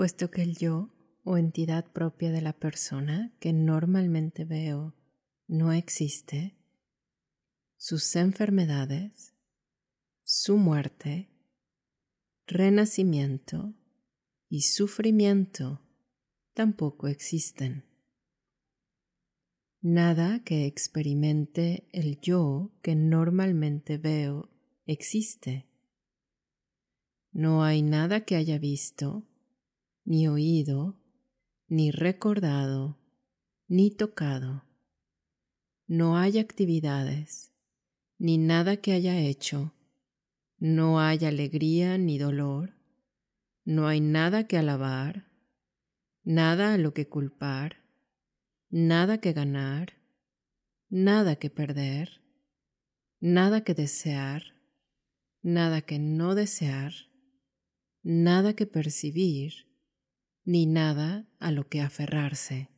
puesto que el yo o entidad propia de la persona que normalmente veo no existe, sus enfermedades, su muerte, renacimiento y sufrimiento tampoco existen. Nada que experimente el yo que normalmente veo existe. No hay nada que haya visto, ni oído, ni recordado, ni tocado. No hay actividades, ni nada que haya hecho. No hay alegría ni dolor. No hay nada que alabar, nada a lo que culpar, nada que ganar, nada que perder, nada que desear, nada que no desear, nada que percibir, ni nada a lo que aferrarse.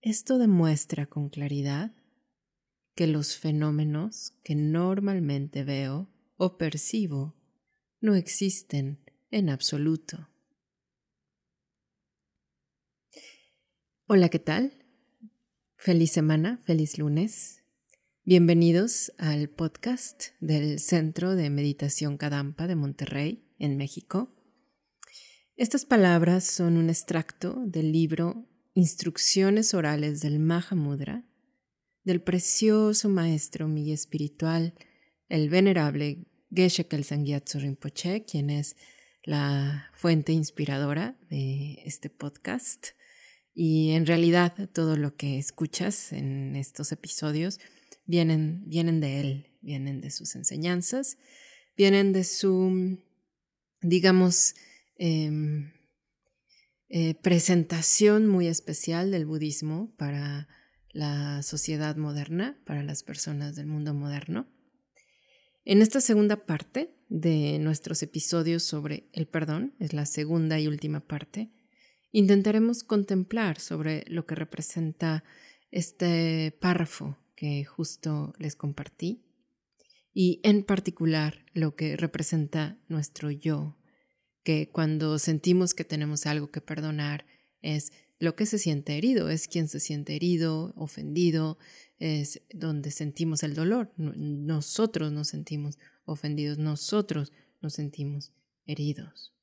Esto demuestra con claridad que los fenómenos que normalmente veo o percibo no existen en absoluto. Hola, ¿qué tal? Feliz semana, feliz lunes. Bienvenidos al podcast del Centro de Meditación Kadampa de Monterrey, en México. Estas palabras son un extracto del libro Instrucciones Orales del Mahamudra del precioso maestro mi espiritual, el venerable Geshe Kelsang Rinpoche, quien es la fuente inspiradora de este podcast. Y en realidad todo lo que escuchas en estos episodios vienen, vienen de él, vienen de sus enseñanzas, vienen de su, digamos, em, eh, presentación muy especial del budismo para la sociedad moderna, para las personas del mundo moderno. En esta segunda parte de nuestros episodios sobre el perdón, es la segunda y última parte, intentaremos contemplar sobre lo que representa este párrafo que justo les compartí y en particular lo que representa nuestro yo, que cuando sentimos que tenemos algo que perdonar es lo que se siente herido, es quien se siente herido, ofendido, es donde sentimos el dolor. Nosotros nos sentimos ofendidos, nosotros nos sentimos heridos.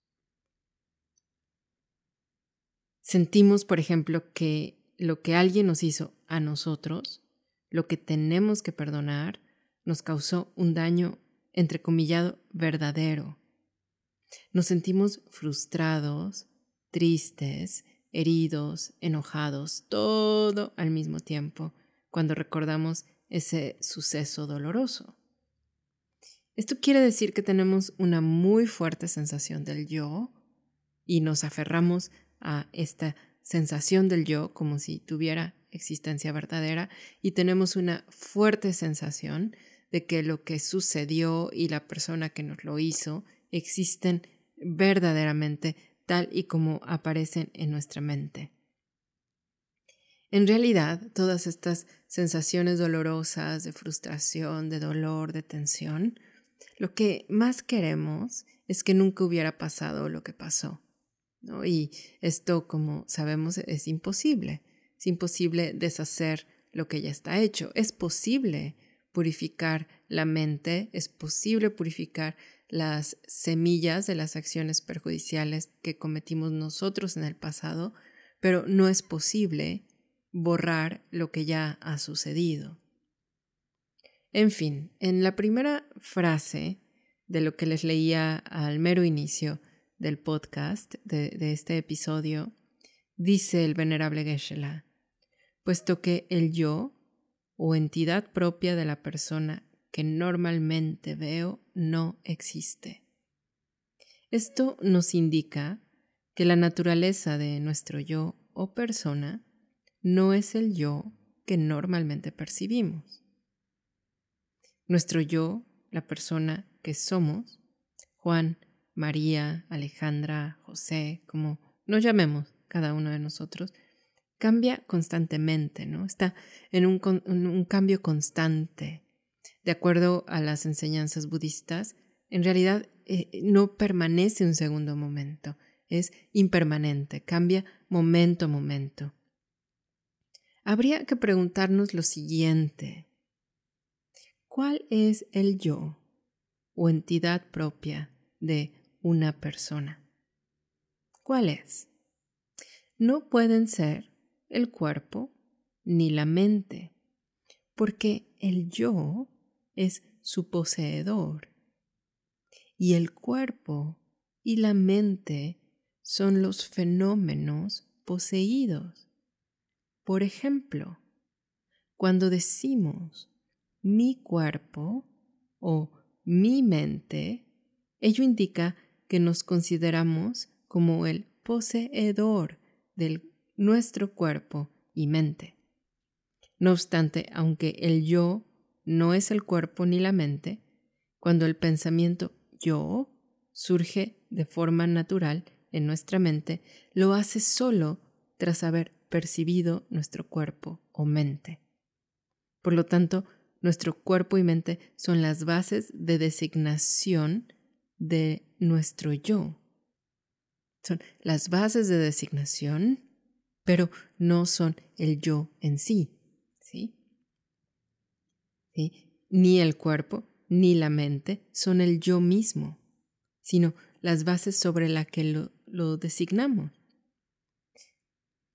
Sentimos, por ejemplo, que lo que alguien nos hizo a nosotros, lo que tenemos que perdonar, nos causó un daño, entrecomillado, verdadero. Nos sentimos frustrados, tristes, heridos, enojados, todo al mismo tiempo cuando recordamos ese suceso doloroso. Esto quiere decir que tenemos una muy fuerte sensación del yo y nos aferramos a esta sensación del yo como si tuviera existencia verdadera y tenemos una fuerte sensación de que lo que sucedió y la persona que nos lo hizo existen verdaderamente tal y como aparecen en nuestra mente. En realidad, todas estas sensaciones dolorosas de frustración, de dolor, de tensión, lo que más queremos es que nunca hubiera pasado lo que pasó. Y esto, como sabemos, es imposible. Es imposible deshacer lo que ya está hecho. Es posible purificar la mente, es posible purificar las semillas de las acciones perjudiciales que cometimos nosotros en el pasado, pero no es posible borrar lo que ya ha sucedido. En fin, en la primera frase de lo que les leía al mero inicio del podcast, de, este episodio, dice el venerable Geshe-la, puesto que el yo o entidad propia de la persona que normalmente veo no existe. Esto nos indica que la naturaleza de nuestro yo o persona no es el yo que normalmente percibimos. Nuestro yo, la persona que somos, Juan, María, Alejandra, José, como nos llamemos cada uno de nosotros, cambia constantemente, ¿no? Está en un, un cambio constante de acuerdo a las enseñanzas budistas, en realidad eh, no permanece un segundo momento, es impermanente, cambia momento a momento. Habría que preguntarnos lo siguiente. ¿Cuál es el yo o entidad propia de una persona? ¿Cuál es? No pueden ser el cuerpo ni la mente, porque el yo es su poseedor y el cuerpo y la mente son los fenómenos poseídos. Por ejemplo, cuando decimos mi cuerpo o mi mente, ello indica que nos consideramos como el poseedor de nuestro cuerpo y mente. No obstante, aunque el yo no es el cuerpo ni la mente, cuando el pensamiento yo surge de forma natural en nuestra mente, lo hace solo tras haber percibido nuestro cuerpo o mente. Por lo tanto, nuestro cuerpo y mente son las bases de designación de nuestro yo. Son las bases de designación, pero no son el yo en sí. ¿sí? Ni el cuerpo ni la mente son el yo mismo, sino las bases sobre las que lo, lo designamos.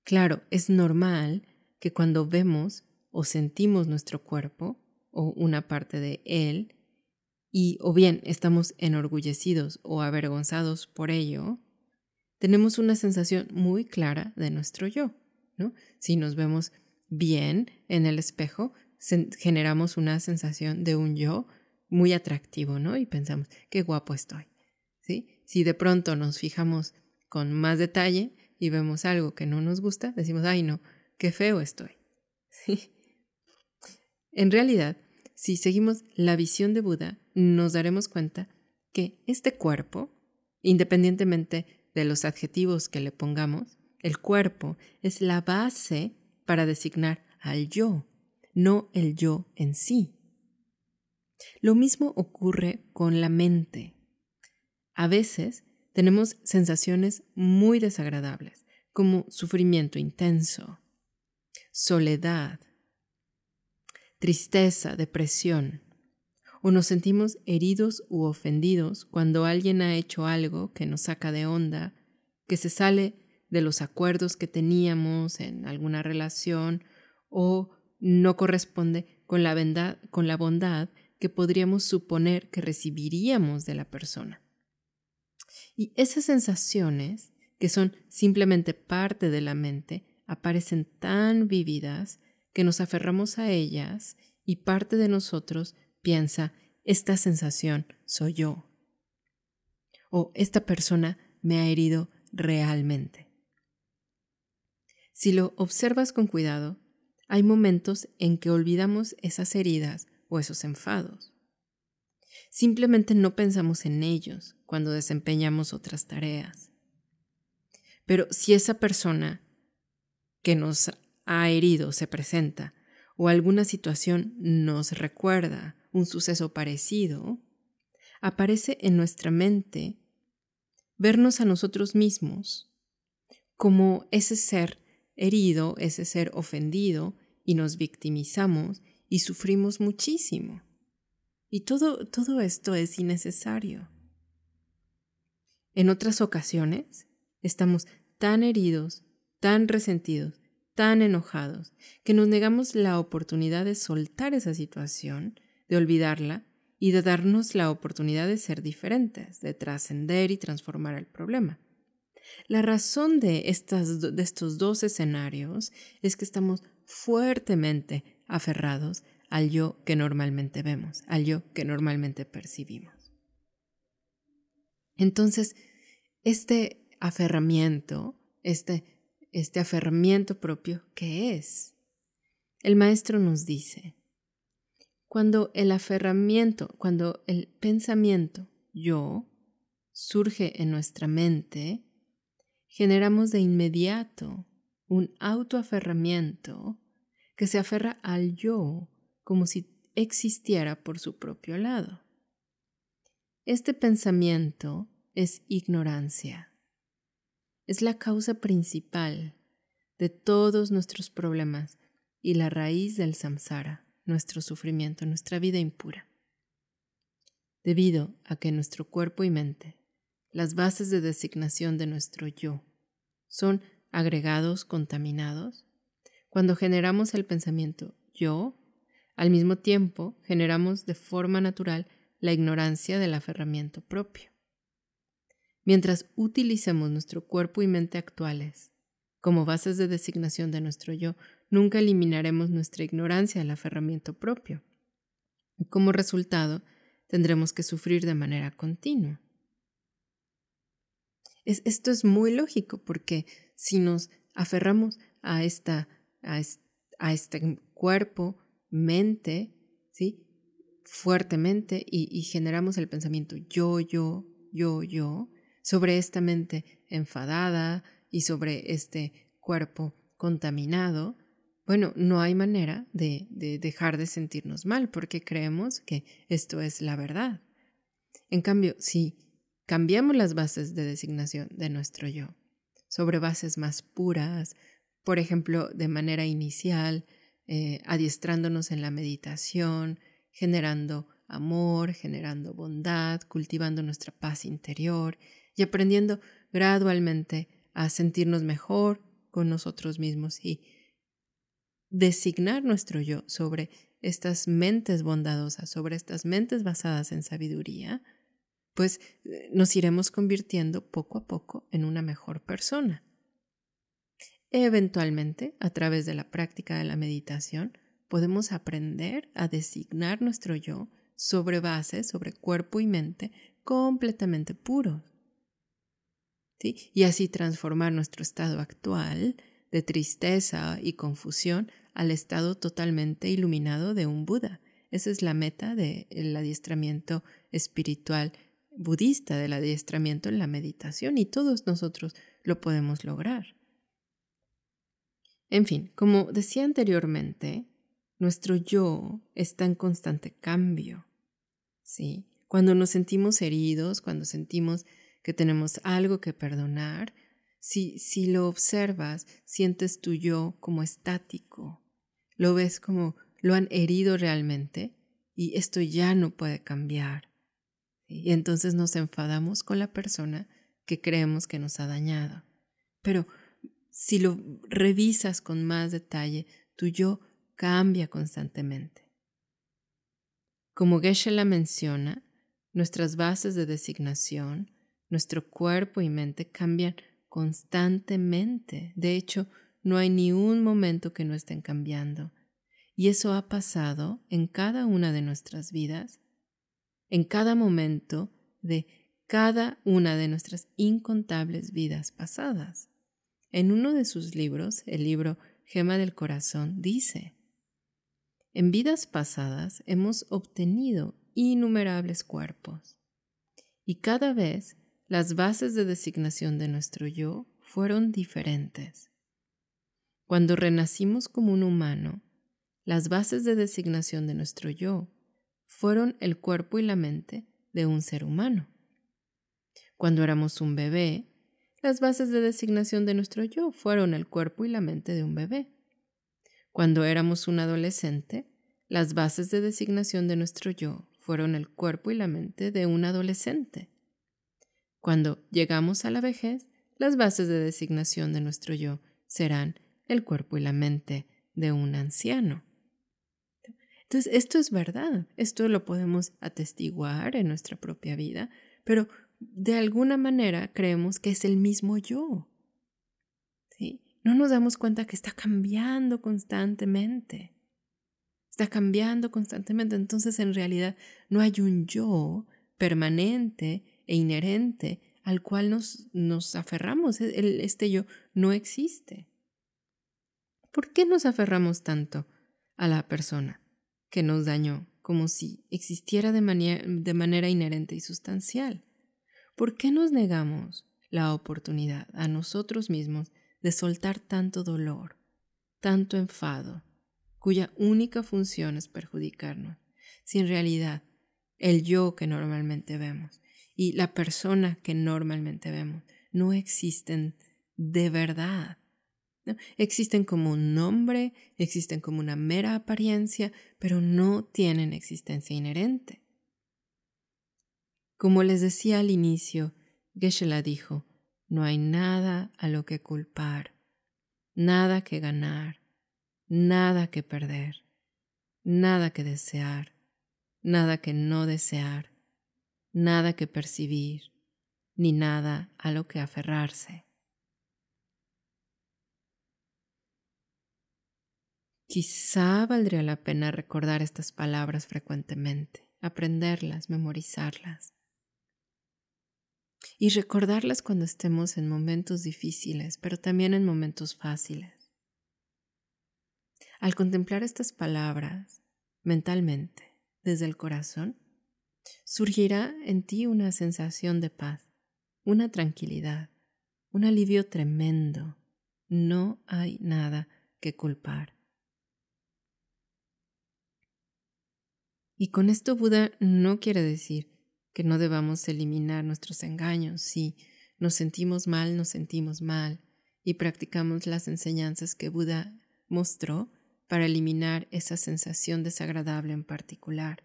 Claro, es normal que cuando vemos o sentimos nuestro cuerpo o una parte de él, y o bien estamos enorgullecidos o avergonzados por ello, tenemos una sensación muy clara de nuestro yo. ¿no? Si nos vemos bien en el espejo, generamos una sensación de un yo muy atractivo, ¿no? Y pensamos, qué guapo estoy. ¿Sí? Si de pronto nos fijamos con más detalle y vemos algo que no nos gusta, decimos, ay no, qué feo estoy. ¿Sí? En realidad, si seguimos la visión de Buda, nos daremos cuenta que este cuerpo, independientemente de los adjetivos que le pongamos, el cuerpo es la base para designar al yo, no el yo en sí. Lo mismo ocurre con la mente. A veces tenemos sensaciones muy desagradables, como sufrimiento intenso, soledad, tristeza, depresión, o nos sentimos heridos u ofendidos cuando alguien ha hecho algo que nos saca de onda, que se sale de los acuerdos que teníamos en alguna relación o no corresponde con la, con la bondad que podríamos suponer que recibiríamos de la persona. Y esas sensaciones, que son simplemente parte de la mente, aparecen tan vividas que nos aferramos a ellas y parte de nosotros piensa, esta sensación soy yo. O esta persona me ha herido realmente. Si lo observas con cuidado, hay momentos en que olvidamos esas heridas o esos enfados. Simplemente no pensamos en ellos cuando desempeñamos otras tareas. Pero si esa persona que nos ha herido se presenta o alguna situación nos recuerda un suceso parecido, aparece en nuestra mente vernos a nosotros mismos como ese ser herido, ese ser ofendido, y nos victimizamos y sufrimos muchísimo. Y todo, todo esto es innecesario. En otras ocasiones estamos tan heridos, tan resentidos, tan enojados, que nos negamos la oportunidad de soltar esa situación, de olvidarla y de darnos la oportunidad de ser diferentes, de trascender y transformar el problema. La razón de, estas, de estos dos escenarios es que estamos fuertemente aferrados al yo que normalmente vemos, al yo que normalmente percibimos. Entonces, este aferramiento, este, este aferramiento propio, ¿qué es? El maestro nos dice, cuando el aferramiento, cuando el pensamiento yo surge en nuestra mente, generamos de inmediato un autoaferramiento que se aferra al yo como si existiera por su propio lado. Este pensamiento es ignorancia. Es la causa principal de todos nuestros problemas y la raíz del samsara, nuestro sufrimiento, nuestra vida impura. Debido a que nuestro cuerpo y mente, las bases de designación de nuestro yo, son agregados contaminados, cuando generamos el pensamiento yo, al mismo tiempo generamos de forma natural la ignorancia del aferramiento propio. Mientras utilicemos nuestro cuerpo y mente actuales como bases de designación de nuestro yo, nunca eliminaremos nuestra ignorancia del aferramiento propio. Y como resultado, tendremos que sufrir de manera continua. esto es muy lógico porque si nos aferramos a, esta, a este cuerpo, mente, ¿sí? fuertemente y, generamos el pensamiento yo, yo, yo, yo, sobre esta mente enfadada y sobre este cuerpo contaminado, bueno, no hay manera de, de, dejar de sentirnos mal porque creemos que esto es la verdad. En cambio, si cambiamos las bases de designación de nuestro yo sobre bases más puras, por ejemplo, de manera inicial, eh, adiestrándonos en la meditación, generando amor, generando bondad, cultivando nuestra paz interior y aprendiendo gradualmente a sentirnos mejor con nosotros mismos y designar nuestro yo sobre estas mentes bondadosas, sobre estas mentes basadas en sabiduría, pues eh, nos iremos convirtiendo poco a poco en una mejor persona. Eventualmente, a través de la práctica de la meditación, podemos aprender a designar nuestro yo sobre base, sobre cuerpo y mente completamente puros. Y así transformar nuestro estado actual de tristeza y confusión al estado totalmente iluminado de un Buda. Esa es la meta del adiestramiento espiritual budista, del adiestramiento en la meditación, y todos nosotros lo podemos lograr. En fin, como decía anteriormente, nuestro yo está en constante cambio. ¿sí? Cuando nos sentimos heridos, cuando sentimos que tenemos algo que perdonar, si, si lo observas, sientes tu yo como estático, lo ves como lo han herido realmente y esto ya no puede cambiar. Y entonces nos enfadamos con la persona que creemos que nos ha dañado. Pero si lo revisas con más detalle, tu yo cambia constantemente. Como Geshe la menciona, nuestras bases de designación, nuestro cuerpo y mente cambian constantemente. De hecho, no hay ni un momento que no estén cambiando. Y eso ha pasado en cada una de nuestras vidas, en cada momento de cada una de nuestras incontables vidas pasadas. En uno de sus libros, el libro Gema del Corazón, dice, en vidas pasadas hemos obtenido innumerables cuerpos y cada vez las bases de designación de nuestro yo fueron diferentes. Cuando renacimos como un humano, las bases de designación de nuestro yo fueron el cuerpo y la mente de un ser humano. Cuando éramos un bebé, las bases de designación de nuestro yo fueron el cuerpo y la mente de un bebé. Cuando éramos un adolescente, las bases de designación de nuestro yo fueron el cuerpo y la mente de un adolescente. Cuando llegamos a la vejez, las bases de designación de nuestro yo serán el cuerpo y la mente de un anciano. Entonces, esto es verdad, esto lo podemos atestiguar en nuestra propia vida, pero de alguna manera creemos que es el mismo yo. ¿Sí? No nos damos cuenta que está cambiando constantemente. Está cambiando constantemente. Entonces, en realidad, no hay un yo permanente e inherente al cual nos, nos aferramos. E, este yo no existe. ¿Por qué nos aferramos tanto a la persona que nos dañó como si existiera de, de manera inherente y sustancial? ¿Por qué nos negamos la oportunidad a nosotros mismos de soltar tanto dolor, tanto enfado, cuya única función es perjudicarnos, si en realidad el yo que normalmente vemos y la persona que normalmente vemos no existen de verdad. Existen como un nombre, existen como una mera apariencia, pero no tienen existencia inherente. Como les decía al inicio, Geshe-la dijo, no hay nada a lo que culpar, nada que ganar, nada que perder, nada que desear, nada que no desear, nada que percibir, ni nada a lo que aferrarse. Quizá valdría la pena recordar estas palabras frecuentemente, aprenderlas, memorizarlas. Y recordarlas cuando estemos en momentos difíciles, pero también en momentos fáciles. Al contemplar estas palabras mentalmente, desde el corazón, surgirá en ti una sensación de paz, una tranquilidad, un alivio tremendo. No hay nada que culpar. Y con esto Buda no quiere decir que no debamos eliminar nuestros engaños. Si nos sentimos mal, nos sentimos mal y practicamos las enseñanzas que Buda mostró para eliminar esa sensación desagradable en particular.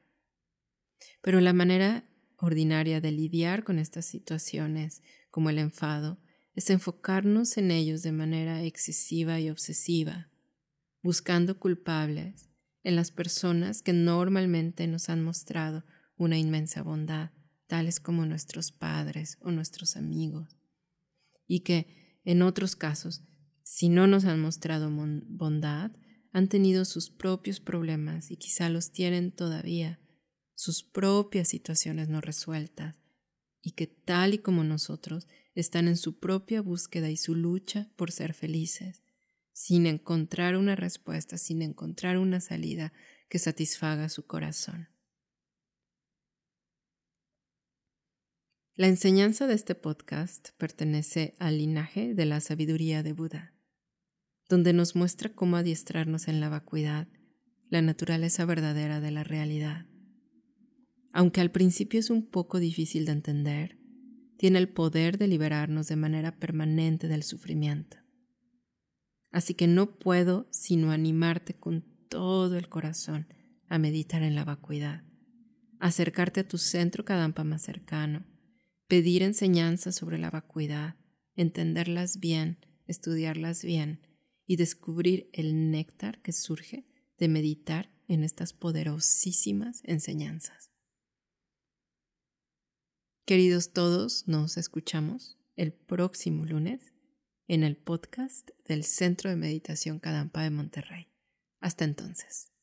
Pero la manera ordinaria de lidiar con estas situaciones, como el enfado, es enfocarnos en ellos de manera excesiva y obsesiva, buscando culpables en las personas que normalmente nos han mostrado una inmensa bondad, tales como nuestros padres o nuestros amigos, y que en otros casos, si no nos han mostrado bondad, han tenido sus propios problemas y quizá los tienen todavía, sus propias situaciones no resueltas, y que tal y como nosotros están en su propia búsqueda y su lucha por ser felices, sin encontrar una respuesta, sin encontrar una salida que satisfaga su corazón. La enseñanza de este podcast pertenece al linaje de la sabiduría de Buda, donde nos muestra cómo adiestrarnos en la vacuidad, la naturaleza verdadera de la realidad. Aunque al principio es un poco difícil de entender, tiene el poder de liberarnos de manera permanente del sufrimiento. Así que no puedo sino animarte con todo el corazón a meditar en la vacuidad, acercarte a tu centro Kadampa más cercano, pedir enseñanzas sobre la vacuidad, entenderlas bien, estudiarlas bien y descubrir el néctar que surge de meditar en estas poderosísimas enseñanzas. Queridos todos, nos escuchamos el próximo lunes en el podcast del Centro de Meditación Cadampa de Monterrey. Hasta entonces.